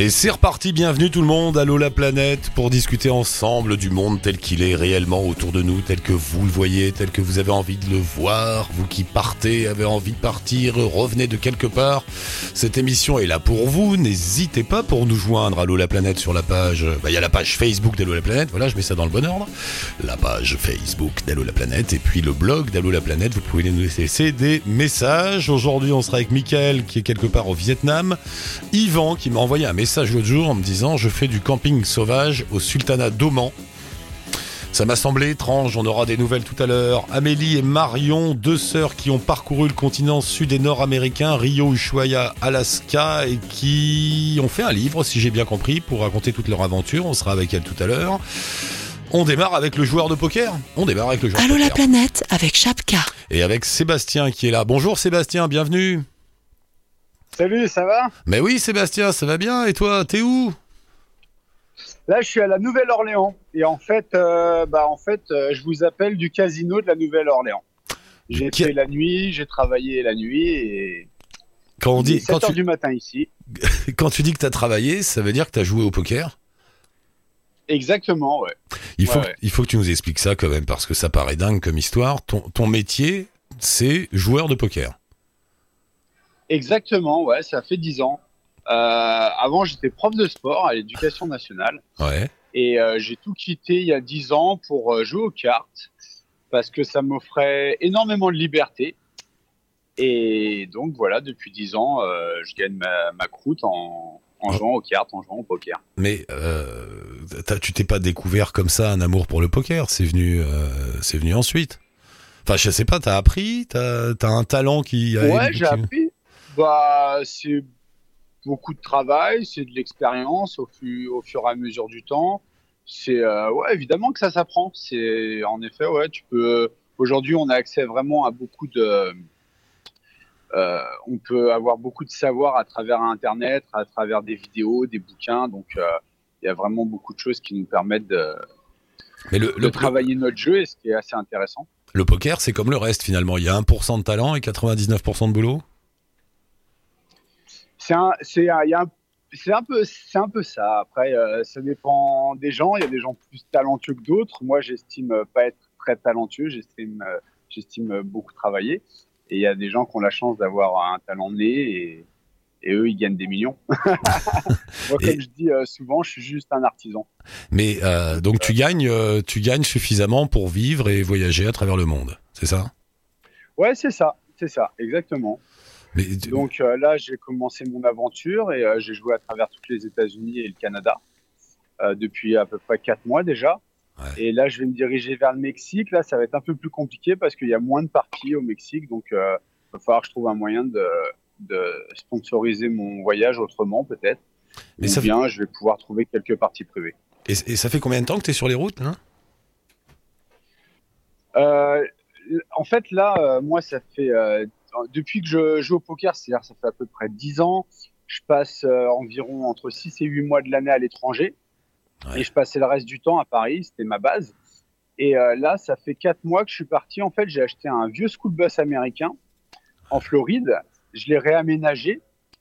Et c'est reparti, bienvenue tout le monde, allô la planète, pour discuter ensemble du monde tel qu'il est réellement autour de nous, tel que vous le voyez, tel que vous avez envie de le voir, vous qui partez, avez envie de partir, revenez de quelque part. Cette émission est là pour vous, n'hésitez pas pour nous joindre, allô la planète sur la page, bah, il y a la page Facebook d'Allô la planète, voilà, je mets ça dans le bon ordre, la page Facebook d'Allô la planète, et puis le blog d'Allô la planète, vous pouvez nous laisser des messages. Aujourd'hui on sera avec Michael qui est quelque part au Vietnam, Yvan qui m'a envoyé un message message l'autre jour en me disant je fais du camping sauvage au sultanat d'Oman. Ça m'a semblé étrange, on aura des nouvelles tout à l'heure. Amélie et Marion, deux sœurs qui ont parcouru le continent sud et nord-américain, Rio, Ushuaia, Alaska, et qui ont fait un livre, si j'ai bien compris, pour raconter toute leur aventure. On sera avec elles tout à l'heure. On démarre avec le joueur de poker. On démarre avec le joueur Allô de la poker. planète avec Chapka. Et avec Sébastien qui est là. Bonjour Sébastien, bienvenue. Salut, ça va? Mais oui Sébastien, ça va bien. Et toi, t'es où? Là, je suis à la Nouvelle-Orléans. Et en fait, euh, bah, en fait euh, je vous appelle du casino de la Nouvelle-Orléans. J'ai Qui- fait la nuit, j'ai travaillé la nuit et Quand on dit, 7 quand heures tu, du matin ici. quand tu dis que t'as travaillé, ça veut dire que t'as joué au poker? Exactement, ouais. Il faut, Ouais, ouais. il faut que tu nous expliques ça quand même, parce que ça paraît dingue comme histoire. Ton, ton métier, c'est joueur de poker. Exactement, ouais, ça fait 10 ans. Euh, avant, j'étais prof de sport à l'éducation nationale. Ouais. Et euh, j'ai tout quitté il y a 10 ans pour euh, jouer aux cartes parce que ça m'offrait énormément de liberté. Et donc voilà, depuis 10 ans, je gagne ma, ma croûte en, en jouant aux cartes, en jouant au poker. Mais tu t'es pas découvert comme ça un amour pour le poker? C'est venu, c'est venu ensuite. Enfin, je sais pas. T'as appris? T'as as un talent qui. a- Ouais, j'ai appris. Bah, c'est beaucoup de travail, c'est de l'expérience au, fu- au fur et à mesure du temps. C'est euh, ouais, évidemment que ça s'apprend. C'est en effet ouais, tu peux. Aujourd'hui, on a accès vraiment à beaucoup de. euh, on peut avoir beaucoup de savoir à travers Internet, à travers des vidéos, des bouquins. Donc, euh, il y a vraiment beaucoup de choses qui nous permettent de, Mais le, de le, travailler notre jeu et ce qui est assez intéressant. le poker, c'est comme le reste finalement. Il y a 1% de talent et 99% de boulot? C'est un, c'est un, un- peu, c'est un peu ça. Après, euh, ça dépend des gens. Il y a des gens plus talentueux que d'autres. Moi, j'estime euh, pas être très talentueux. J'estime, euh, j'estime beaucoup travailler. Et il y a des gens qui ont la chance d'avoir un talent né et, et eux, ils gagnent des millions. Moi, Et- comme je dis euh, souvent, je suis juste un artisan. Mais euh, donc tu gagnes, tu gagnes suffisamment pour vivre et voyager à travers le monde. C'est ça? Ouais, c'est ça, c'est ça, exactement. Mais Donc euh, là, j'ai commencé mon aventure et euh, j'ai joué à travers toutes les États-Unis et le Canada euh, depuis à peu près quatre mois déjà. Ouais. Et là, je vais me diriger vers le Mexique. Là, ça va être un peu plus compliqué parce qu'il y a moins de parties au Mexique. Donc, il va falloir que je trouve un moyen de, de sponsoriser mon voyage autrement, peut-être. Mais Ou ça fait- bien, je vais pouvoir trouver quelques parties privées. et, et ça fait combien de temps que tu es sur les routes hein en fait, là, euh, moi, ça fait euh, depuis que je joue au poker, c'est-à-dire ça fait à peu près 10 ans, je passe euh, environ entre 6 et 8 mois de l'année à l'étranger. Ouais. Et je passais le reste du temps à Paris, c'était ma base. Et euh, là, ça fait 4 mois que je suis parti. En fait, j'ai acheté un vieux school bus américain en Floride. Je l'ai réaménagé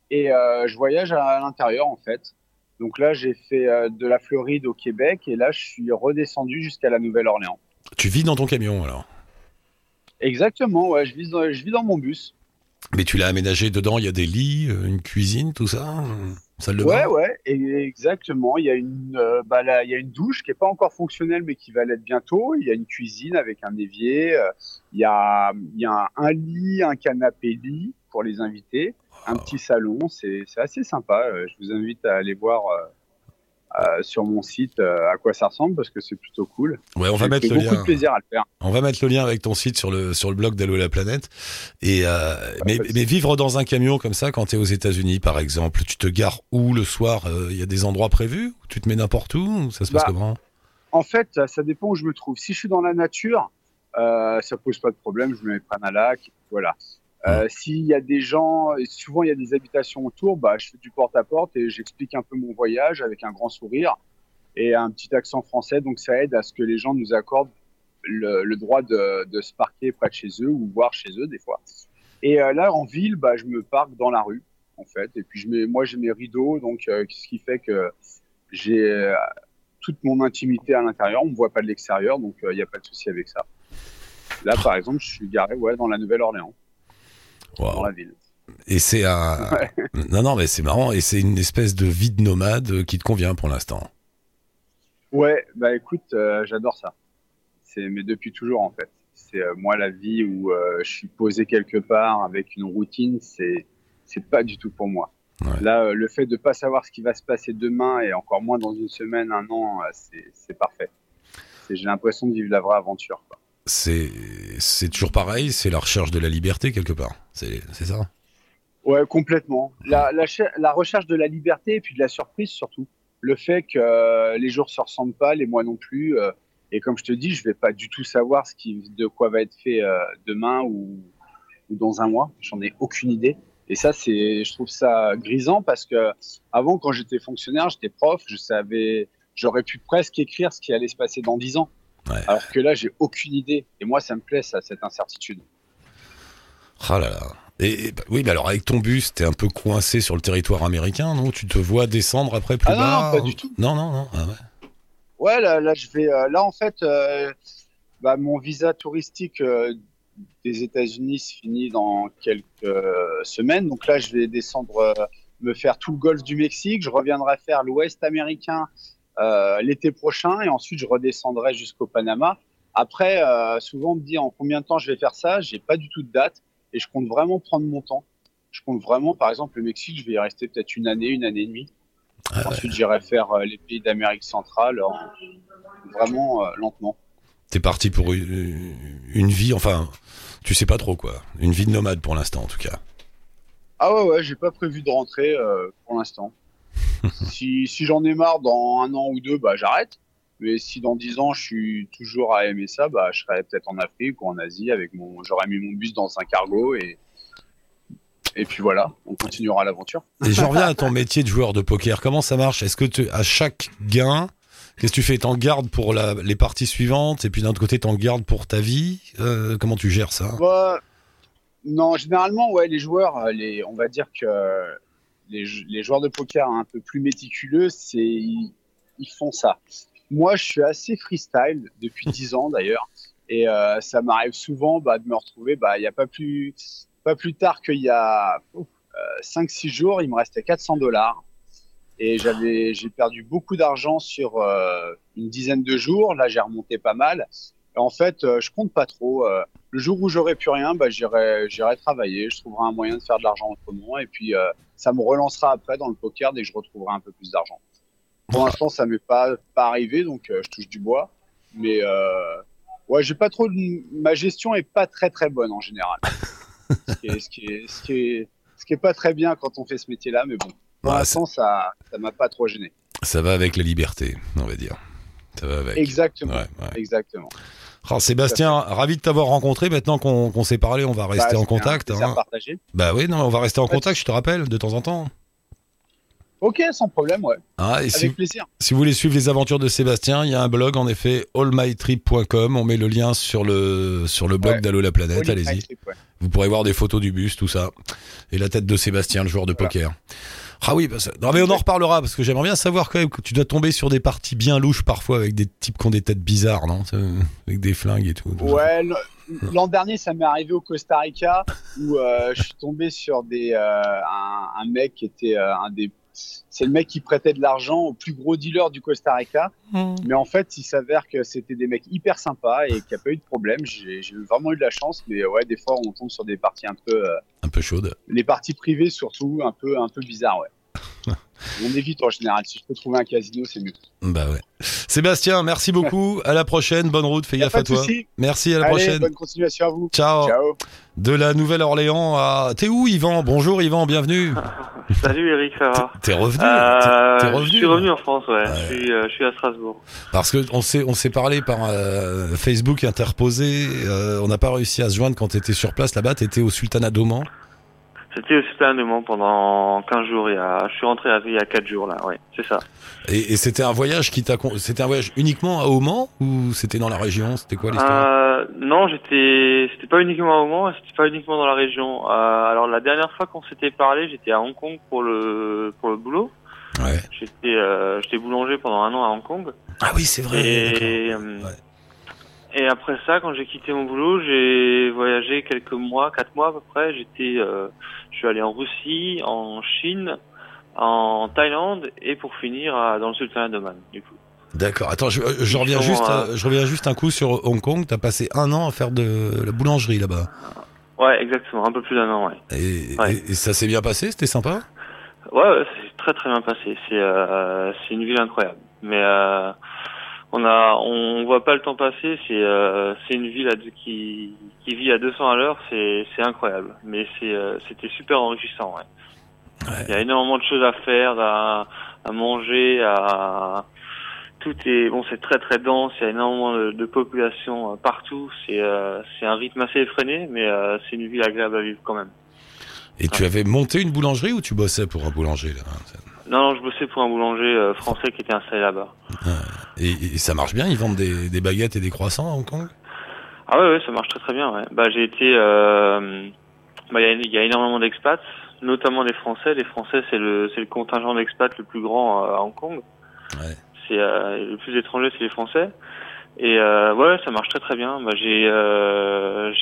et euh, je voyage à, à l'intérieur, en fait. Donc là, j'ai fait de la Floride au Québec et là, je suis redescendu jusqu'à la Nouvelle-Orléans. Tu vis dans ton camion alors? Exactement, ouais, je vis dans, je vis dans mon bus. Mais tu l'as aménagé dedans, il y a des lits, euh, une cuisine, tout ça, une salle de Ouais, bain? ouais, et- exactement. Il y a une, euh, bah là, il y a une douche qui est pas encore fonctionnelle, mais qui va l'être bientôt. Il y a une cuisine avec un évier. euh, Il y a, il y a un, un lit, un canapé lit pour les invités, un Wow. petit salon. C'est, c'est assez sympa. Euh, Je vous invite à aller voir euh, sur mon site euh, à quoi ça ressemble parce que c'est plutôt cool. Ouais, on va mettre le beaucoup lien. de plaisir à le faire. On va mettre le lien avec ton site sur le sur le blog d'Allo la planète. Et euh, mais, mais vivre dans un camion comme ça quand tu es aux États-Unis par exemple, tu te gares où le soir Il y a des endroits prévus tu te mets n'importe où ou Ça se passe Bah, comment? En fait, ça, dépend où je me trouve. Si je suis dans la nature, ça pose pas de problème. Je me mets près d'un lac, voilà. Euh, S'il y a des gens, souvent il y a des habitations autour, bah, je fais du porte-à-porte et j'explique un peu mon voyage avec un grand sourire et un petit accent français. Donc ça aide à ce que les gens nous accordent le, droit de, se parquer près de chez eux ou voir chez eux des fois. Et euh, là, en ville, bah, je me parque dans la rue. en fait. Et puis je mets, moi j'ai mes rideaux, donc euh, ce qui fait que j'ai toute mon intimité à l'intérieur. On me voit pas de l'extérieur, donc il n'y a pas de souci avec ça. Là, par exemple, je suis garé ouais, dans la Nouvelle-Orléans, dans la ville. Et c'est un. Ouais. Non, non, mais c'est marrant. Et c'est une espèce de vie de nomade qui te convient pour l'instant. Ouais, bah écoute, euh, j'adore ça. C'est mais depuis toujours en fait. C'est euh, moi la vie où euh, je suis posé quelque part avec une routine, c'est c'est pas du tout pour moi. Ouais. Là, le fait de pas savoir ce qui va se passer demain et encore moins dans une semaine, un an, c'est c'est parfait. J'ai l'impression de vivre la vraie aventure. Quoi. C'est c'est toujours pareil. C'est la recherche de la liberté quelque part. C'est ça? Ouais, complètement. La, la recherche de la liberté et puis de la surprise surtout. Le fait que euh, les jours se ressemblent pas, les mois non plus. euh, et comme je te dis, je vais pas du tout savoir ce qui, de quoi va être fait euh, demain ou, ou dans un mois. J'en ai aucune idée. Et ça, c'est, je trouve ça grisant parce que avant, quand j'étais fonctionnaire, j'étais prof, je savais, j'aurais pu presque écrire ce qui allait se passer dans dix ans. Ouais. Alors que là, j'ai aucune idée. Et moi, ça me plaît, ça, cette incertitude. Ah là là. Et, et, bah, oui, mais alors avec ton bus, t'es un peu coincé sur le territoire américain, non? Tu te vois descendre après plus Ah bas non, pas du tout. Non, non, non. Ah ouais. Ouais, là, là, je vais. euh, là, en fait, euh, bah, mon visa touristique euh, des États-Unis se finit dans quelques semaines. Donc là, je vais descendre, me faire tout le golfe du Mexique. Je reviendrai faire l'Ouest américain euh, l'été prochain et ensuite je redescendrai jusqu'au Panama. Après, euh, souvent on me dit en combien de temps je vais faire ça? J'ai pas du tout de date et je compte vraiment prendre mon temps. Je compte vraiment, par exemple, le Mexique, je vais y rester peut-être une année, une année et demie. Ah ouais. Ensuite, j'irai faire euh, les pays d'Amérique centrale, en- vraiment lentement. T'es parti pour une, une vie, enfin, tu sais pas trop quoi. Une vie de nomade pour l'instant en tout cas. Ah ouais, ouais, j'ai pas prévu de rentrer pour l'instant. si si j'en ai marre dans un an ou deux, bah j'arrête. Mais si dans dix ans je suis toujours à aimer ça, bah je serai peut-être en Afrique ou en Asie avec mon, j'aurai mis mon bus dans un cargo et et puis voilà, on continuera l'aventure. Et j'en reviens à ton métier de joueur de poker. Comment ça marche? Est-ce que tu, à chaque gain, qu'est-ce que tu fais? T'en gardes pour la- les parties suivantes et puis d'un autre côté t'en gardes pour ta vie? Euh, Comment tu gères ça? Bah, non, généralement, ouais, les joueurs, euh, les, on va dire que les, les joueurs de poker un peu plus méticuleux, c'est ils, ils font ça. Moi, je suis assez freestyle depuis 10 ans d'ailleurs, et euh, ça m'arrive souvent bah, de me retrouver. Bah, il y a pas plus, pas plus tard qu'il y a euh, 5-6 jours, il me restait 400 dollars. Et j'avais, j'ai perdu beaucoup d'argent sur euh, une dizaine de jours. Là, j'ai remonté pas mal. Et en fait, euh, je compte pas trop. euh, le jour où j'aurai plus rien, bah, j'irai, j'irai travailler. Je trouverai un moyen de faire de l'argent autrement. Et puis, euh, ça me relancera après dans le poker dès que je retrouverai un peu plus d'argent. Pour l'instant, ça m'est pas, pas arrivé, donc euh, je touche du bois. Mais euh, ouais, j'ai pas trop. de- Ma gestion est pas très très bonne en général. ce, qui est, ce, qui est, ce, qui est, ce qui est pas très bien quand on fait ce métier-là, mais bon. Pour Ouais, l'instant, ça, ça m'a pas trop gêné. Ça va avec la liberté, on va dire. Ça va avec. Exactement. Ouais, ouais. Exactement. Alors, Sébastien, ravi de t'avoir rencontré. Maintenant qu'on s'est parlé, on va rester Bah, en c'était un contact. hein. Bah oui, non, on va rester en contact, je te rappelle, de temps en temps. Ok, sans problème, ouais. Ah, et si, Avec plaisir. si vous voulez suivre les aventures de Sébastien, il y a un blog, en effet, allmytrip.com. On met le lien sur le, sur le blog Ouais. d'Allo la planète. Allez-y. Ouais. Vous pourrez voir des photos du bus, tout ça. Et la tête de Sébastien, le joueur de Voilà. poker. Ah oui, bah ça- non, mais on en reparlera parce que j'aimerais bien savoir quand même que tu dois tomber sur des parties bien louches parfois avec des types qui ont des têtes bizarres, non? Avec des flingues et tout. Ouais, l'an dernier, ça m'est arrivé au Costa Rica où euh, je suis tombé sur des, euh, un, un mec qui était euh, un des. C'est le mec qui prêtait de l'argent au plus gros dealer du Costa Rica. Mais en fait, il s'avère que c'était des mecs hyper sympas et qu'il n'y a pas eu de problème. J'ai j'ai vraiment eu de la chance. Mais ouais, des fois, on tombe sur des parties un peu. euh, Un peu chaude. les parties privées, surtout, un peu, un peu bizarres, ouais. on évite en général. Si je peux trouver un casino, c'est mieux. Bah ouais. Sébastien, merci beaucoup. À la prochaine. Bonne route. Fais gaffe à de toi. Merci. À la Allez, prochaine. bonne continuation à vous. Ciao. Ciao. De la Nouvelle-Orléans à. T'es où, Yvan? Bonjour, Yvan. Bienvenue. Salut Eric, ça va? T'es revenu. Euh, revenu. Je suis revenu en France, ouais. Ouais. Je, suis, euh, je suis à Strasbourg. Parce que on s'est on s'est parlé par euh, Facebook interposé. euh, on n'a pas réussi à se joindre quand t'étais sur place là-bas. T'étais au Sultanat d'Oman. C'était au Super de pendant 15 jours. Il y a, je suis rentré à- il y a 4 jours là, ouais, c'est ça. Et, et c'était un voyage qui t'a, c'était un voyage uniquement à Oman ou c'était dans la région? C'était quoi l'histoire? Euh, non, j'étais, c'était pas uniquement au Mans, c'était pas uniquement dans la région. Euh, alors la dernière fois qu'on s'était parlé, j'étais à Hong Kong pour le pour le boulot. Ouais. J'étais euh, boulanger pendant un an à Hong Kong. Ah oui, c'est vrai. Et, d'accord. Ouais. Et après ça, quand j'ai quitté mon boulot, j'ai voyagé quelques mois, quatre mois à peu près. J'étais, euh, je suis allé en Russie, en Chine, en Thaïlande et pour finir à- dans le Sultanat d'Oman. Du coup. D'accord. Attends, je, euh, je reviens juste, euh, à- je reviens juste un coup sur Hong Kong. T'as passé un an à faire de la boulangerie là-bas. Ouais, exactement, un peu plus d'un an, ouais. Et, Ouais. et- et ça s'est bien passé? C'était sympa? Ouais, ouais, c'est très très bien passé. C'est euh, c'est une ville incroyable. Mais euh, on a on voit pas le temps passer. C'est euh, c'est une ville à deux- qui qui vit à 200 à l'heure. C'est c'est incroyable. Mais c'est euh, c'était super enrichissant. Ouais. Ouais. Il y a énormément de choses à faire, à à manger, à tout est bon. C'est très très dense. Il y a énormément de, de population euh, partout. C'est euh, c'est un rythme assez effréné, mais euh, c'est une ville agréable à vivre quand même. Et tu avais monté une boulangerie ou tu bossais pour un boulanger là Non, non, je bossais pour un boulanger euh, français qui était installé là-bas. et, et ça marche bien Ils vendent des, des baguettes et des croissants à Hong Kong? Ah ouais, ouais, ça marche très très bien. Ouais. Bah j'ai été, euh, bah il y, a- il y a énormément d'expats, notamment des Français. Les Français c'est le c'est le contingent d'expats le plus grand euh, à Hong Kong. Ouais. C'est euh, le plus étranger, c'est les Français. Et euh, ouais, ça marche très très bien. Bah j'ai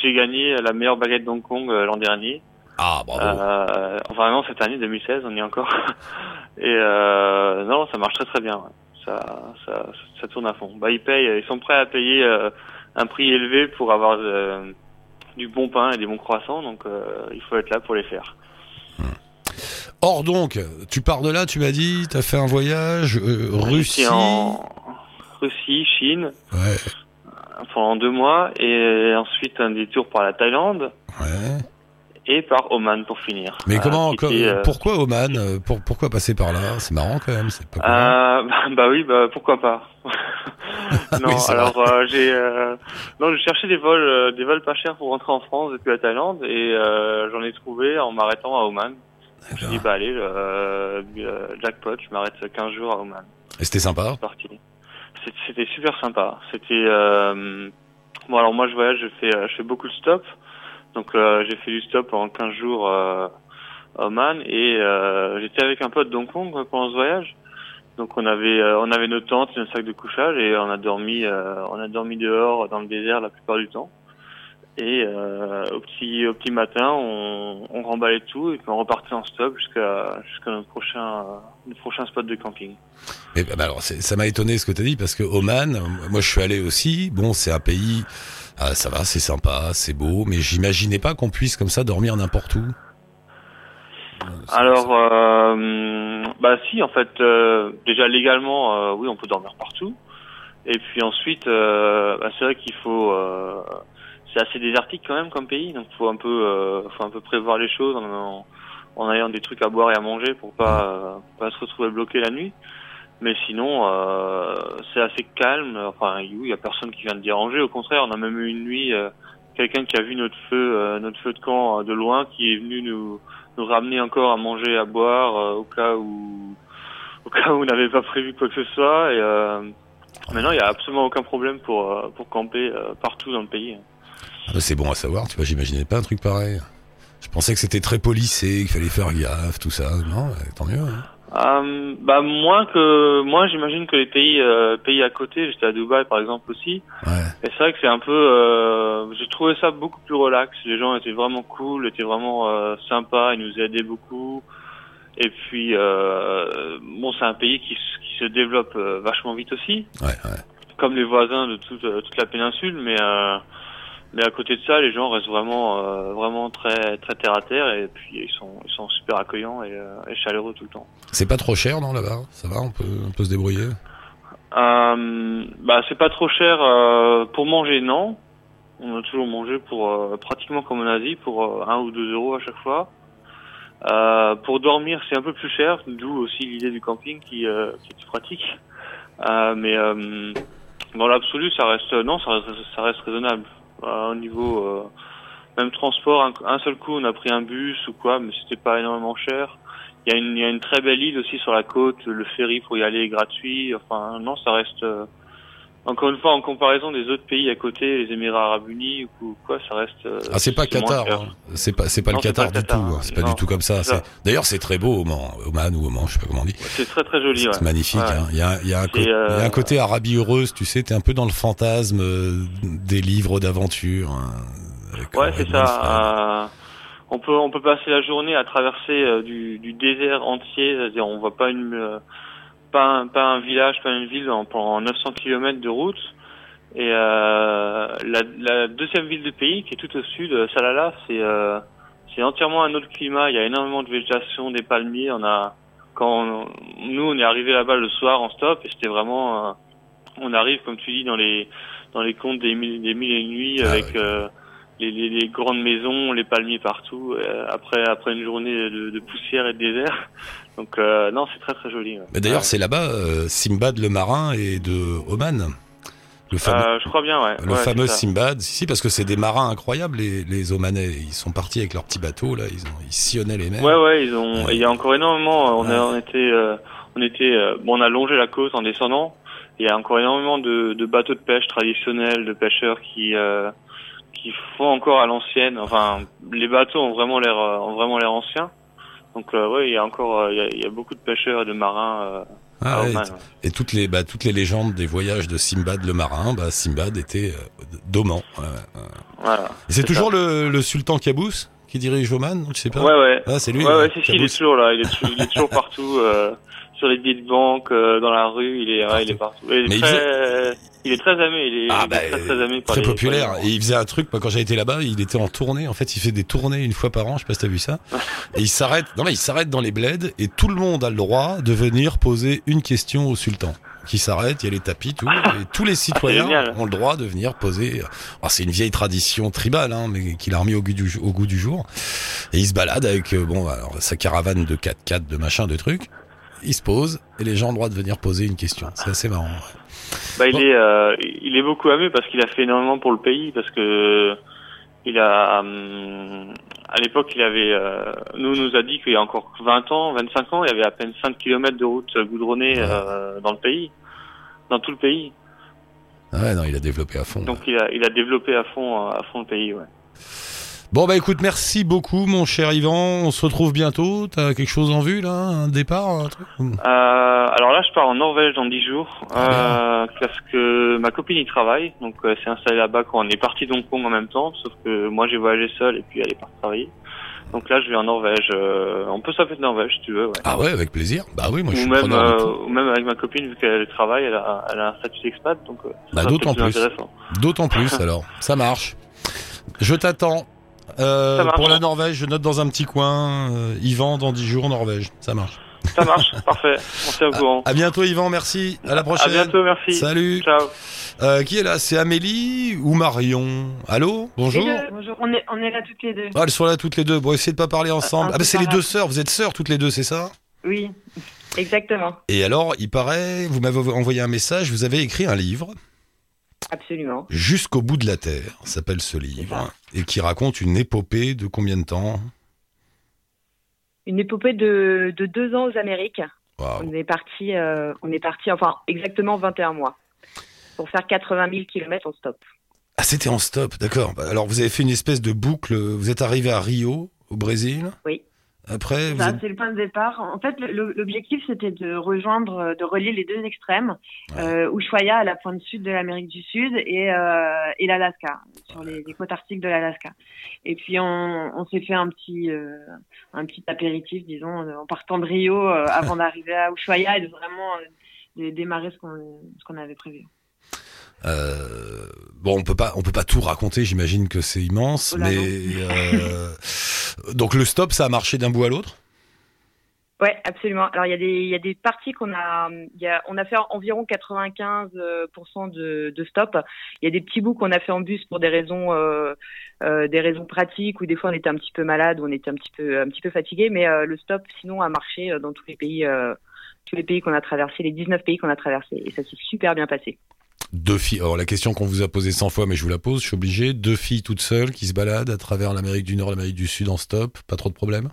j'ai gagné la meilleure baguette d'Hong Kong l'an dernier. Ah bravo. Euh, enfin non, cette année 2016, on y est encore. Et euh, non, ça marche très très bien. Ça, ça, ça tourne à fond. Bah ils payent, ils sont prêts à payer euh, un prix élevé pour avoir euh, du bon pain et des bons croissants, donc euh, il faut être là pour les faire. Or donc, tu pars de là, tu m'as dit, t'as fait un voyage euh, Russie. En Russie, Chine Ouais. pendant deux mois et ensuite un détour par la Thaïlande Ouais. Et par Oman pour finir. Mais Euh, comment, était, euh, pourquoi Oman euh, pour, Pourquoi passer par là? C'est marrant quand même. C'est pas. Euh, bah, bah oui, bah pourquoi pas? non, Oui, alors euh, j'ai euh, non, j'ai cherché des vols, euh, des vols pas chers pour rentrer en France depuis la Thaïlande et euh, j'en ai trouvé en m'arrêtant à Oman. Je dit bah allez, euh, euh, jackpot, je m'arrête 15 jours à Oman. Et c'était sympa? C'est parti. C'était super sympa. C'était euh, bon alors moi je voyage, je fais euh, je fais beaucoup de stops. Donc euh, j'ai fait du stop en 15 jours euh, à Oman et euh, j'étais avec un pote d'Hong Kong pendant ce voyage. Donc on avait euh, on avait nos tentes, et nos sacs de couchage et on a dormi euh, on a dormi dehors dans le désert la plupart du temps. Et euh, au petit au petit matin, on, on remballait tout et puis on repartait en stop jusqu'à jusqu'à notre prochain euh, notre prochain spot de camping. Mais bah, alors, ça m'a étonné ce que tu as dit parce que Oman, euh, moi je suis allé aussi. Bon, c'est un pays, ah, ça va, c'est sympa, c'est beau, mais j'imaginais pas qu'on puisse comme ça dormir n'importe où. Alors, euh, bah si, en fait, euh, déjà légalement, euh, oui, on peut dormir partout. Et puis ensuite, euh, bah, c'est vrai qu'il faut, c'est assez désertique quand même comme pays, donc faut un peu, faut un peu prévoir les choses en, ayant des trucs à boire et à manger pour pas, pas se retrouver bloqué la nuit. Mais sinon, euh, c'est assez calme. Enfin, il y a personne qui vient te déranger. Au contraire, on a même eu une nuit, euh, quelqu'un qui a vu notre feu, euh, notre feu de camp euh, de loin, qui est venu nous nous ramener encore à manger, à boire euh, au cas où au cas où on n'avait pas prévu quoi que ce soit. Et euh, maintenant, il y a absolument aucun problème pour pour camper partout dans le pays. Ah bah, c'est bon à savoir, tu vois, j'imaginais pas un truc pareil. Je pensais que c'était très policé, qu'il fallait faire gaffe, tout ça. Non, tant mieux. hein. Euh, bah moins que moi, j'imagine que les pays euh, pays à côté. J'étais à Dubaï par exemple aussi. Ouais. Et c'est vrai que c'est un peu. Euh, J'ai trouvé ça beaucoup plus relax. Les gens étaient vraiment cool, étaient vraiment euh, sympas. Ils nous aidaient beaucoup. Et puis euh, bon, c'est un pays qui, qui se développe euh, vachement vite aussi. Ouais, ouais. comme les voisins de toute, toute la péninsule, mais euh, mais à côté de ça, les gens restent vraiment euh, vraiment très très terre à terre et puis ils sont ils sont super accueillants et, euh, et chaleureux tout le temps. C'est pas trop cher, non, là-bas? Ça va, on peut, on peut se débrouiller? Euh, bah c'est pas trop cher euh, pour manger non. On a toujours mangé pour euh, pratiquement comme en Asie pour euh, un ou deux euros à chaque fois. Euh, pour dormir c'est un peu plus cher, d'où aussi l'idée du camping qui, euh, qui est pratique. Euh, mais euh, dans l'absolu ça reste non ça reste, ça reste raisonnable. Euh, au niveau euh, même transport, un, un seul coup, on a pris un bus ou quoi, mais c'était pas énormément cher. Il y, a une, il y a une très belle île aussi sur la côte, le ferry pour y aller est gratuit. Enfin, non, ça reste. Encore une fois, en comparaison des autres pays à côté, les Émirats Arabes Unis ou quoi, ça reste. euh, Ah, c'est pas Qatar, hein. c'est pas, c'est pas Non, le Qatar pas du Qatar, tout, hein. hein. c'est pas Non, du tout comme ça. D'ailleurs, c'est très beau, Oman, Oman ou Oman, je sais pas comment on dit. C'est très très joli. C'est ouais. magnifique. Ouais. hein. Il y, a, il y, a un euh, il y a un côté Arabie heureuse, tu sais, t'es un peu dans le fantasme euh, des livres d'aventure. Ouais, c'est ça. euh, on peut on peut passer la journée à traverser du, du désert entier, c'est-à-dire on voit pas une euh, pas un, pas un village, pas une ville en, pendant 900 km de route. Et euh, la, la deuxième ville du pays, qui est tout au sud, euh, Salalah, c'est euh, c'est entièrement un autre climat. Il y a énormément de végétation, des palmiers. On a quand on- nous on est arrivé là-bas le soir en stop et c'était vraiment euh, on arrive comme tu dis dans les dans les contes des mille, des mille et une nuits Ah, avec ouais. Euh, les, les, les grandes maisons, les palmiers partout. euh, après après une journée de, de poussière et de désert. Donc euh, non, c'est très très joli. ouais. Mais d'ailleurs, Ouais. c'est là-bas, euh, Simbad le marin et de Oman. Le fameux, Euh, je crois bien, ouais. le fameux. Simbad. Si, si, parce que c'est des marins incroyables, les, les Omanais. Ils sont partis avec leur petit bateau, là. Ils, ont, ils sillonnaient les mers. Ouais, ouais, ils ont. Il y a encore énormément. On, a, on était, euh, on était. euh, bon, on a longé la côte en descendant. Il y a encore énormément de, de bateaux de pêche traditionnels, de pêcheurs qui euh, qui font encore à l'ancienne. Enfin, les bateaux ont vraiment l'air euh, ont vraiment l'air anciens. Donc euh, ouais, il y a encore euh, il y, a, il y a beaucoup de pêcheurs et de marins euh, Ah, ouais, Oman. et toutes les, bah, toutes les légendes des voyages de Simbad le marin, bah, Simbad était d'Oman. Voilà. Et c'est toujours le, le sultan Qaboos qui dirige Oman, tu sais pas Ouais, ouais. Ah, c'est lui. ouais, ouais, si, si, il est toujours là. Il est, tou- il est toujours partout. euh, sur les billets de banque, euh, dans la rue, il est, ouais, il est partout. Et Mais est il très, il est très aimé. Il est, Ah, il est bah, très, très aimé par très les- populaire. par les- Et il faisait un truc, moi, quand j'ai été là-bas, il était en tournée. En fait, il fait des tournées une fois par an. Je sais pas si t'as vu ça. Et il s'arrête. Non, mais il s'arrête dans les bleds et tout le monde a le droit de venir poser une question au sultan. Qui s'arrête, il y a les tapis, tout, et tous les citoyens ont le droit de venir poser. Alors, c'est une vieille tradition tribale, hein, mais qu'il a remis au goût du, au goût du jour. Et il se balade avec, euh, bon, alors, sa caravane de 4x4, de machin, de trucs. Il se pose et les gens ont le droit de venir poser une question. C'est assez marrant. ouais. Bah, il Bon. est, euh, il est beaucoup aimé parce qu'il a fait énormément pour le pays, parce que il a, hum, à l'époque, il avait, euh, nous, nous a dit qu'il y a encore 20 ans, 25 ans, il y avait à peine 5 km de route goudronnée Ouais. euh, dans le pays, dans tout le pays. Ah Ouais, non, il a développé à fond. Donc, il a, il a développé à fond, à fond le pays, ouais. Bon bah écoute, merci beaucoup mon cher Yvan. On se retrouve bientôt. T'as quelque chose en vue là, un départ, un truc? Euh, alors là, je pars en Norvège dans 10 jours, Ah, euh, parce que ma copine y travaille, donc euh, elle s'est installée là-bas quand on est parti d'Hong Kong en même temps, sauf que moi j'ai voyagé seul et puis elle est partie travailler. Donc là, je vais en Norvège. euh, on peut s'appeler de Norvège si tu veux, ouais. Ah ouais, avec plaisir. Bah oui, moi je ou suis même, euh, ou même avec ma copine, vu qu'elle travaille, elle a, elle a un statut d'expat, donc euh, ça Bah, d'autant plus. intéressant. D'autant plus alors. Ça marche. Je t'attends. Euh, pour la Norvège, je note dans un petit coin. euh, Yvan dans 10 jours Norvège. Ça marche. Ça marche, parfait. On s'est au courant. À bientôt Yvan, merci. À la À prochaine. bientôt, merci. Salut. Ciao. Euh, qui est là? C'est Amélie ou Marion? Allô? Bonjour. Bonjour, on est, on est là toutes les deux. Ah, elles sont là toutes les deux. Bon, essayez de pas parler ensemble. Ah bah c'est les deux sœurs. Vous êtes sœurs toutes les deux, c'est ça? Oui, exactement, Et alors, il paraît, vous m'avez envoyé un message, vous avez écrit un livre, absolument. Jusqu'au bout de la Terre, s'appelle ce livre, et qui raconte une épopée de combien de temps? Une épopée de, de deux ans aux Amériques. On est parti, euh, on est parti, enfin exactement 21 mois, pour faire 80 000 km en stop. Ah, c'était en stop, d'accord. Bah, Alors, vous avez fait une espèce de boucle, vous êtes arrivé à Rio, au Brésil? Oui. Après, vous êtes- c'est le point de départ. En fait, l'objectif, c'était de rejoindre, euh, de relier les deux extrêmes, Ouais. euh, Ushuaia à la pointe sud de l'Amérique du Sud et, euh, et l'Alaska, sur les, les côtes arctiques de l'Alaska. Et puis, on, on s'est fait un petit, euh, un petit apéritif, disons, en partant de Rio avant d'arriver à Ushuaia et de vraiment de démarrer ce qu'on ce qu'on avait prévu. Bon, on peut pas, on peut pas tout raconter. J'imagine que c'est immense, Oh là mais donc le stop, ça a marché d'un bout à l'autre? Ouais, absolument. Alors il y a des y a des parties qu'on a on a fait environ 95 euh, de, de stop. Il y a des petits bouts qu'on a fait en bus pour des raisons euh, euh, des raisons pratiques ou des fois on était un petit peu malade ou on était un petit peu un petit peu fatigué mais euh, le stop sinon a marché dans tous les pays tous les pays qu'on a traversés, les 19 pays qu'on a traversés et ça s'est super bien passé. Deux filles. Alors la question qu'on vous a posée 100 fois, mais je vous la pose, je suis obligé. Deux filles toutes seules qui se baladent à travers l'Amérique du Nord, l'Amérique du Sud en stop, pas trop de problèmes?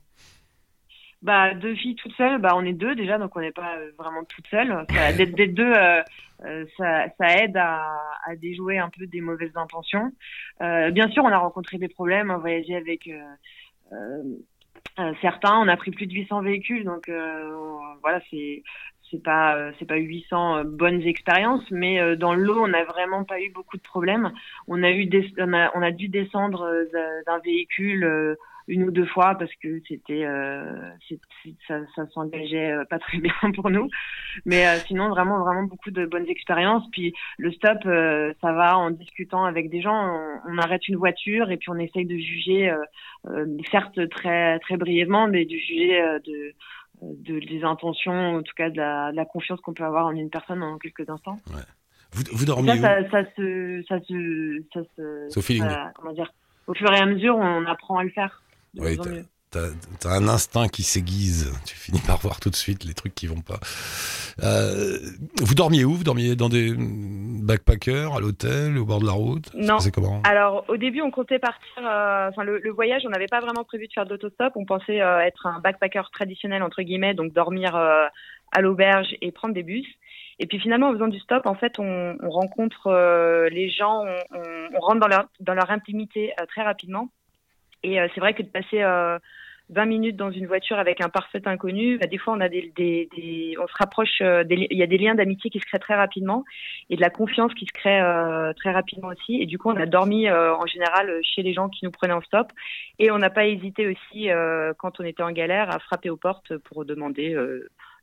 Bah, deux filles toutes seules, bah, on est deux déjà, donc on n'est pas euh, vraiment toutes seules. D'être deux, euh, euh, ça, ça, aide à, à, déjouer un peu des mauvaises intentions. Euh, bien sûr, on a rencontré des problèmes, on a voyagé avec certains, on a pris plus de 800 véhicules, donc voilà, c'est c'est pas c'est pas 800 bonnes expériences, mais dans l'eau, on n'a vraiment pas eu beaucoup de problèmes. On a eu des, on a, on a dû descendre d'un véhicule une ou deux fois parce que c'était euh, ça, ça s'engageait euh, pas très bien pour nous. Mais euh, sinon vraiment vraiment beaucoup de bonnes expériences. Puis le stop euh, ça va en discutant avec des gens. On, on, arrête une voiture et puis on essaye de juger certes très très brièvement mais de juger de de des intentions en tout cas de la, de la confiance qu'on peut avoir en une personne en quelques instants. Ouais. vous, vous dormiez ça, ça, ça, se ça se ça se au feeling comment dire au fur et à mesure on apprend à le faire. Oui, t'as as un instinct qui s'aiguise. Tu finis par voir tout de suite les trucs qui vont pas. Euh, vous dormiez où? Vous dormiez dans des backpackers, à l'hôtel, au bord de la route? Non. Comment? Alors, au début, on comptait partir. Euh, enfin, le, le, voyage, on n'avait pas vraiment prévu de faire d'autostop. On pensait euh, être un backpacker traditionnel entre guillemets, donc dormir à l'auberge et prendre des bus. Et puis finalement, en faisant du stop, en fait, on, on rencontre les gens, on, on, rentre dans leur, dans leur intimité très rapidement. Et c'est vrai que de passer 20 euh, minutes dans une voiture avec un parfait inconnu, bah, des fois on a des, on se rapproche, euh, il y a des liens d'amitié qui se créent très rapidement et de la confiance qui se crée très rapidement aussi. Et du coup, on a dormi en général chez les gens qui nous prenaient en stop et on n'a pas hésité aussi quand on était en galère à frapper aux portes pour demander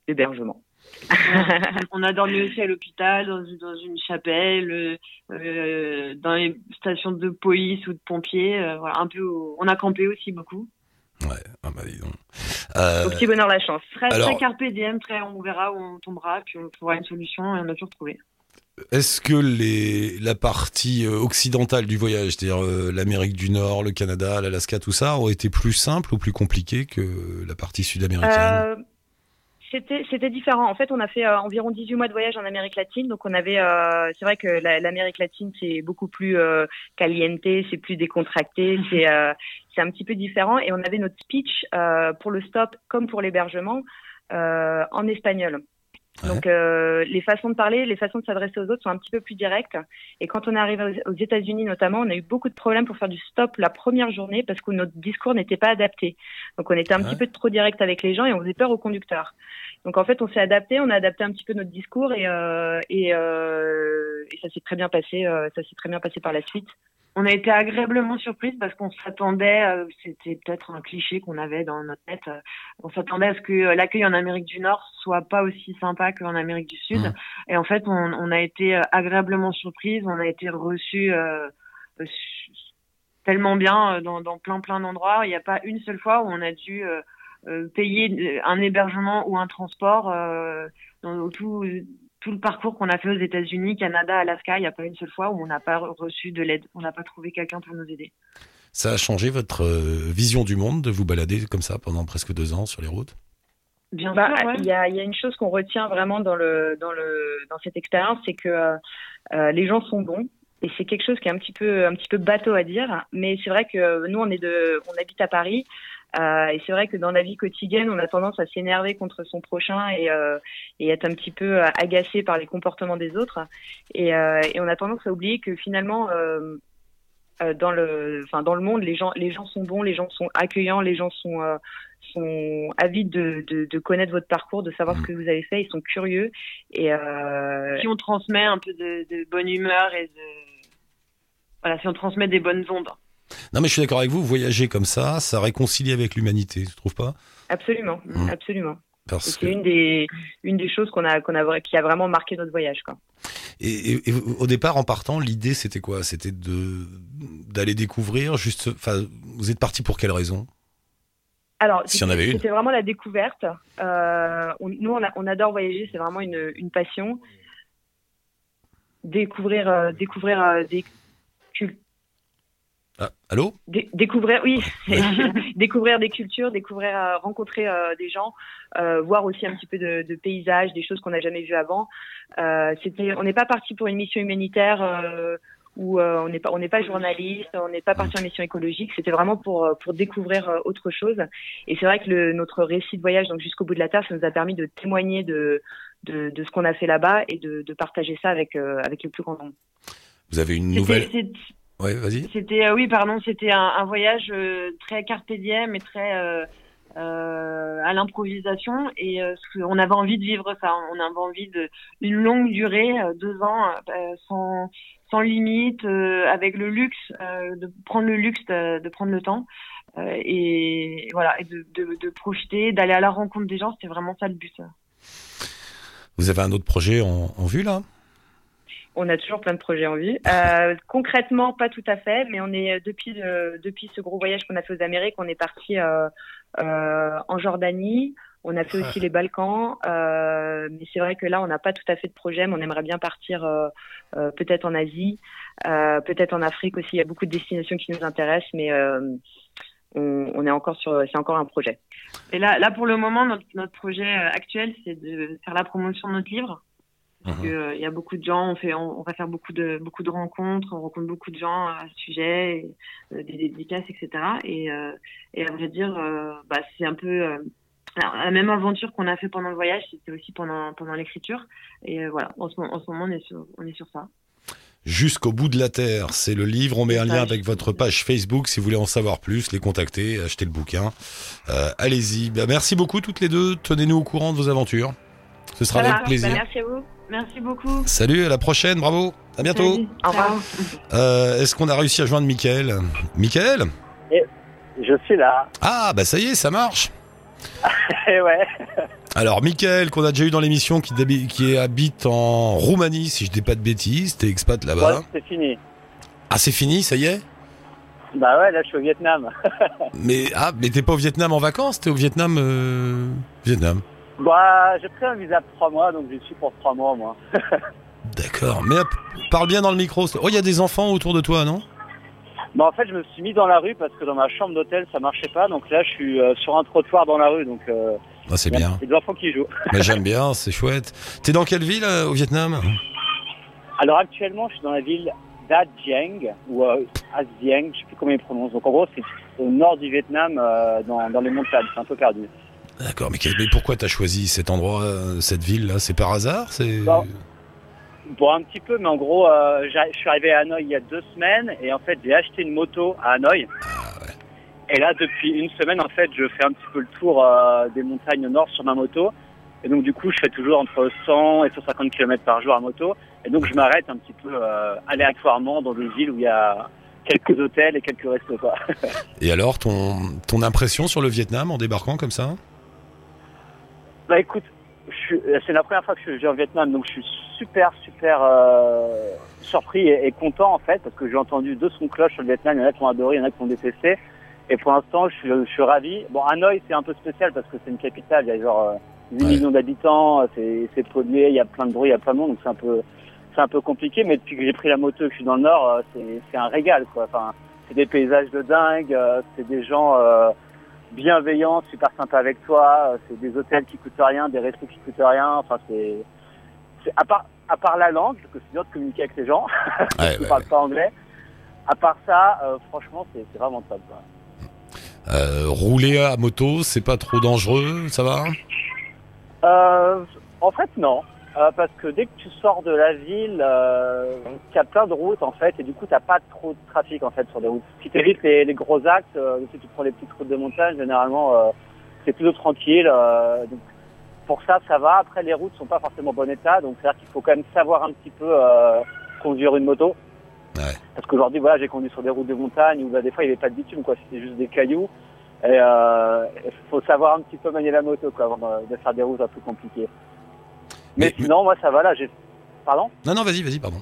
l'hébergement. on a dormi aussi à l'hôpital, dans, une chapelle, euh, dans les stations de police ou de pompiers. Euh, voilà, un peu. On a campé aussi beaucoup. Ouais, ah bah dis donc. Euh... Au petit bonheur la chance. Très, Alors... très carpe diem, très on verra où on tombera, puis on trouvera une solution et on a toujours trouvé. Est-ce que les, la partie euh, occidentale du voyage, c'est-à-dire euh, l'Amérique du Nord, le Canada, l'Alaska, tout ça, ont été plus simples ou plus compliqués que la partie sud-américaine? Euh, c'était c'était différent. En fait, on a fait euh, environ 18 mois de voyage en Amérique latine, donc on avait. Euh, c'est vrai que l'Amérique latine c'est beaucoup plus euh, caliente, c'est plus décontracté, mhm. c'est euh, c'est un petit peu différent. Et on avait notre speech pour le stop comme pour l'hébergement en espagnol. Donc euh, les façons de parler, les façons de s'adresser aux autres sont un petit peu plus directes. Et quand on est arrivé aux États-Unis notamment, on a eu beaucoup de problèmes pour faire du stop la première journée parce que notre discours n'était pas adapté. Donc on était un petit peu trop direct avec les gens et on faisait peur aux conducteurs. Donc en fait, on s'est adapté, on a adapté un petit peu notre discours et euh, et, euh, et, ça s'est très bien passé. Euh, ça s'est très bien passé par la suite on a été agréablement surprise parce qu'on s'attendait, euh, c'était peut-être un cliché qu'on avait dans notre tête, euh, on s'attendait à ce que euh, l'accueil en Amérique du Nord soit pas aussi sympa qu'en Amérique du Sud. Mmh. Et en fait, on, a été agréablement surprise, on a été reçus tellement bien dans, plein plein d'endroits. Il n'y a pas une seule fois où on a dû payer un hébergement ou un transport dans tout tout le parcours qu'on a fait aux États-Unis, Canada, Alaska, il n'y a pas une seule fois où on n'a pas reçu de l'aide, on n'a pas trouvé quelqu'un pour nous aider. Ça a changé votre euh, vision du monde de vous balader comme ça pendant presque deux ans sur les routes? Bien bah, sûr. Il y, a, y, a, une chose qu'on retient vraiment dans, le, dans, le, dans cette expérience, c'est que euh, euh, les gens sont bons. Et c'est quelque chose qui est un petit peu un petit peu bateau à dire, mais c'est vrai que nous on est de on habite à Paris, euh, et c'est vrai que dans la vie quotidienne, on a tendance à s'énerver contre son prochain et, euh, et, être un petit peu euh, agacé par les comportements des autres. Et, euh, et on a tendance à oublier que finalement, euh, euh, dans le, enfin dans le monde, les gens, les gens sont bons, les gens sont accueillants, les gens sont sont avides de, de, de, connaître votre parcours, de savoir ce que vous avez fait, ils sont curieux et si on transmet un peu de, de bonne humeur et de voilà, si on transmet des bonnes ondes. Non, mais je suis d'accord avec vous, voyager comme ça, ça réconcilie avec l'humanité, tu trouves pas? Absolument, mmh. absolument. C'est une des une des choses qu'on a qu'on a qui a vraiment marqué notre voyage quoi. Et, et, au départ en partant l'idée c'était quoi? C'était de d'aller découvrir juste vous êtes parti pour quelle raison? Alors, si c'était vraiment la découverte. Euh, nous, on, on, adore voyager, c'est vraiment une, une passion. Découvrir, euh, découvrir euh, des, Ah, allô? Dé- découvrir, oui, découvrir des cultures, découvrir, euh, rencontrer euh, des gens, euh, voir aussi un petit peu de, de paysages, des choses qu'on n'a jamais vues avant. C'était, on n'est pas parti pour une mission humanitaire où on n'est pas, on n'est pas journaliste, on n'est pas parti en mission écologique. C'était vraiment pour pour découvrir autre chose. Et c'est vrai que le, notre récit de voyage, donc jusqu'au bout de la terre, ça nous a permis de témoigner de de, de ce qu'on a fait là-bas et de, de partager ça avec avec le plus grand nombre. Vous avez une nouvelle. c'est- Ouais, vas-y. C'était euh, oui, pardon, c'était un, un voyage euh, très carpe diem et très euh, euh, à l'improvisation et euh, on avait envie de vivre ça. On avait envie de une longue durée, euh, deux ans, euh, sans sans limite, euh, avec le luxe euh, de prendre le luxe de, de prendre le temps euh, et voilà et de, de, de profiter, d'aller à la rencontre des gens. C'était vraiment ça le but. Vous avez un autre projet en, en vue là? On a toujours plein de projets en vue. Euh, concrètement, pas tout à fait, mais on est depuis le- depuis ce gros voyage qu'on a fait aux Amériques, on est parti euh, euh, en Jordanie. On a fait aussi les Balkans, euh, mais c'est vrai que là, on n'a pas tout à fait de projet, mais on aimerait bien partir euh, euh, peut-être en Asie, euh, peut-être en Afrique aussi. Il y a beaucoup de destinations qui nous intéressent, mais euh, on, on est encore sur, c'est encore un projet. Et là, là pour le moment, notre, notre projet euh, actuel, c'est de faire la promotion de notre livre. Parce Mhm. que, euh, il y a beaucoup de gens, on fait, on, on va faire beaucoup de beaucoup de rencontres, on rencontre beaucoup de gens à ce sujet, et, euh, des dédicaces, etc. Et, euh, et à vrai dire, euh, bah, c'est un peu euh, alors, la même aventure qu'on a fait pendant le voyage, c'était aussi pendant pendant l'écriture. Et euh, voilà, en ce, moment- en ce moment, on est sur on est sur ça. Jusqu'au bout de la terre, c'est le livre. On met un lien avec votre page Facebook si vous voulez en savoir plus, les contacter, acheter le bouquin. Euh, Allez-y. Bah, merci beaucoup toutes les deux. Tenez-nous au courant de vos aventures. Ce sera Voilà. avec plaisir. Bah, merci à vous. Merci beaucoup. Salut, à la prochaine. Bravo. À bientôt. Salut. Au revoir. Euh, Est-ce qu'on a réussi à joindre Michael? Michael? Je suis là. Ah, bah ça y est, ça marche. Eh ouais. Alors, Michael, qu'on a déjà eu dans l'émission, qui, qui habite en Roumanie, si je dis pas de bêtises, t'es expat là-bas. Ouais, c'est fini. Ah, c'est fini, ça y est? Bah ouais, là, je suis au Vietnam. Mais ah, mais t'es pas au Vietnam en vacances, t'es au Vietnam, euh... Vietnam. Bah, j'ai pris un visa pour trois mois, donc j'y suis pour trois mois, moi. D'accord. Mais parle bien dans le micro. Oh, il y a des enfants autour de toi, non? Bah, en fait, je me suis mis dans la rue parce que dans ma chambre d'hôtel, ça marchait pas. Donc là, je suis euh, sur un trottoir dans la rue, donc euh, Ah, c'est il y a bien. des enfants qui jouent. Mais j'aime bien, c'est chouette. T'es dans quelle ville euh, au Vietnam? Alors actuellement, je suis dans la ville d'A Giang, ou euh, A Giang, je sais plus comment ils prononcent. Donc en gros, c'est au nord du Vietnam, euh, dans, dans les montagnes. C'est un peu perdu. D'accord, mais, pourquoi t'as choisi cet endroit, euh, cette ville-là? C'est par hasard C'est Bon. Bon, un petit peu, mais en gros, euh, je suis arrivé à Hanoï il y a deux semaines et en fait, j'ai acheté une moto à Hanoï. Et là, depuis une semaine, en fait, je fais un petit peu le tour euh, des montagnes au nord sur ma moto. Et donc, du coup, je fais toujours entre 100 et 150 km par jour à moto. Et donc, je m'arrête un petit peu euh, aléatoirement dans des villes où il y a quelques hôtels et quelques restos. Quoi. Et alors, ton, ton impression sur le Vietnam en débarquant comme ça? Bah écoute, suis- c'est la première fois que je suis au Vietnam, donc je suis super super euh, surpris et, et content en fait, parce que j'ai entendu deux sons de cloche sur le Vietnam, il y en a qui ont adoré, il y en a qui ont détesté. Et pour l'instant, je suis, je suis ravi. Bon, Hanoï, c'est un peu spécial parce que c'est une capitale, il y a genre euh, 8 Ouais. millions d'habitants, c'est c'est pollué, il y a plein de bruit, il y a plein de monde, donc c'est un peu c'est un peu compliqué. Mais depuis que j'ai pris la moto et que je suis dans le nord, euh, c'est c'est un régal quoi. Enfin, c'est des paysages de dingue, euh, c'est des gens euh, bienveillants, super sympas avec toi, euh, c'est des hôtels qui coûtent rien, des restos qui coûtent rien. Enfin, c'est à part à part la langue, parce que c'est dur de communiquer avec les gens, Ouais, qui ouais. parlent pas anglais. À part ça, euh, franchement, c'est vraiment top. Euh, rouler à moto, c'est pas trop dangereux, ça va? Euh, en fait, non. Euh, parce que dès que tu sors de la ville, euh, il y a plein de routes en fait, et du coup, t'as pas trop de trafic en fait sur des routes. Ce qui t'évite les, les gros axes, euh, si tu prends les petites routes de montagne, généralement, euh, c'est plutôt tranquille. euh, donc, pour ça, ça va. Après, les routes sont pas forcément en bon état, donc c'est-à-dire qu'il faut quand même savoir un petit peu euh, conduire une moto. Ouais. Parce qu'aujourd'hui, voilà, j'ai conduit sur des routes de montagne où bah, des fois il n'y avait pas de bitume, quoi. C'était juste des cailloux. Et euh, il faut savoir un petit peu manier la moto, quoi, avant de, de faire des routes un peu compliquées. Mais, Mais- sinon, moi, ça va là. J'ai, pardon. Non, non, vas-y, vas-y, pardon.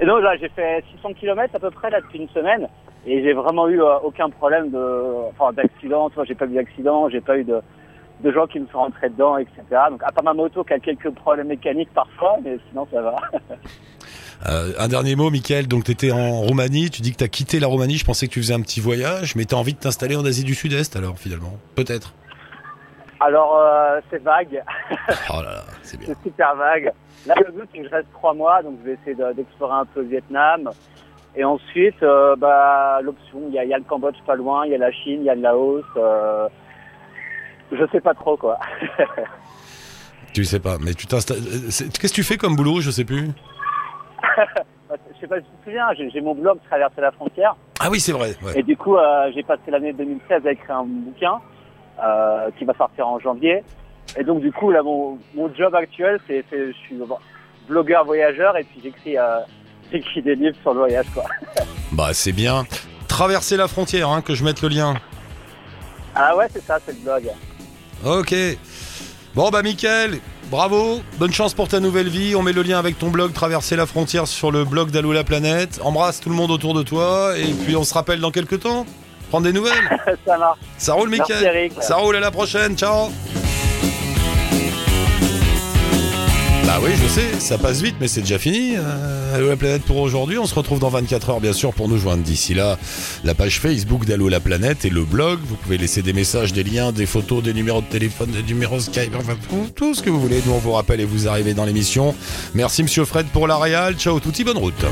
Et donc là, j'ai fait 600 km à peu près là depuis une semaine, et j'ai vraiment eu euh, aucun problème de, enfin, d'accident. Tu vois, j'ai pas eu d'accident, j'ai pas eu de, de gens qui me sont rentrés dedans, etc. Donc à part ma moto qui a quelques problèmes mécaniques parfois, mais sinon ça va. Euh, un dernier mot, Michael. Donc, tu étais en Roumanie. Tu dis que tu as quitté la Roumanie. Je pensais que tu faisais un petit voyage, mais tu as envie de t'installer en Asie du Sud-Est, alors, finalement. Peut-être. Alors, euh, c'est vague. Oh là là, c'est bien. c'est super vague. Là, le but, c'est que je reste trois mois, donc je vais essayer de- d'explorer un peu le Vietnam. Et ensuite, euh, bah, l'option, il y a, il y a le Cambodge pas loin, il y a la Chine, il y a le Laos. Euh, je sais pas trop, quoi. Tu sais pas, mais tu t'installes. euh, Qu'est-ce que tu fais comme boulot Je sais plus? Je sais pas si tu te souviens, j'ai j'ai mon blog Traverser la frontière. Ah oui, c'est vrai. ouais. Et du coup, euh, j'ai passé l'année 2016 à écrire un bouquin euh, qui va sortir en janvier. Et donc, du coup, là, mon, mon job actuel, c'est je suis blogueur voyageur et puis j'écris euh, j'écris des livres sur le voyage, quoi. Bah, c'est bien. Traverser la frontière, hein, que je mette le lien. Ah ouais, c'est ça, c'est le blog. Ok. Bon bah Mickaël, bravo, bonne chance pour ta nouvelle vie. On met le lien avec ton blog Traverser la frontière sur le blog d'Allo la planète. Embrasse tout le monde autour de toi et puis on se rappelle dans quelques temps. Prendre des nouvelles. ça marche. Ça roule Merci, Mickaël. Eric. Ça roule à la prochaine. Ciao. Bah oui, je sais, ça passe vite, mais c'est déjà fini. Euh, Allo la planète pour aujourd'hui. On se retrouve dans 24 heures, bien sûr, pour nous joindre. D'ici là, la page Facebook d'Allo la planète et le blog. Vous pouvez laisser des messages, des liens, des photos, des numéros de téléphone, des numéros Skype, enfin tout, tout ce que vous voulez. Nous, on vous rappelle et vous arrivez dans l'émission. Merci, monsieur Fred, pour la réal. Ciao, touti, bonne route.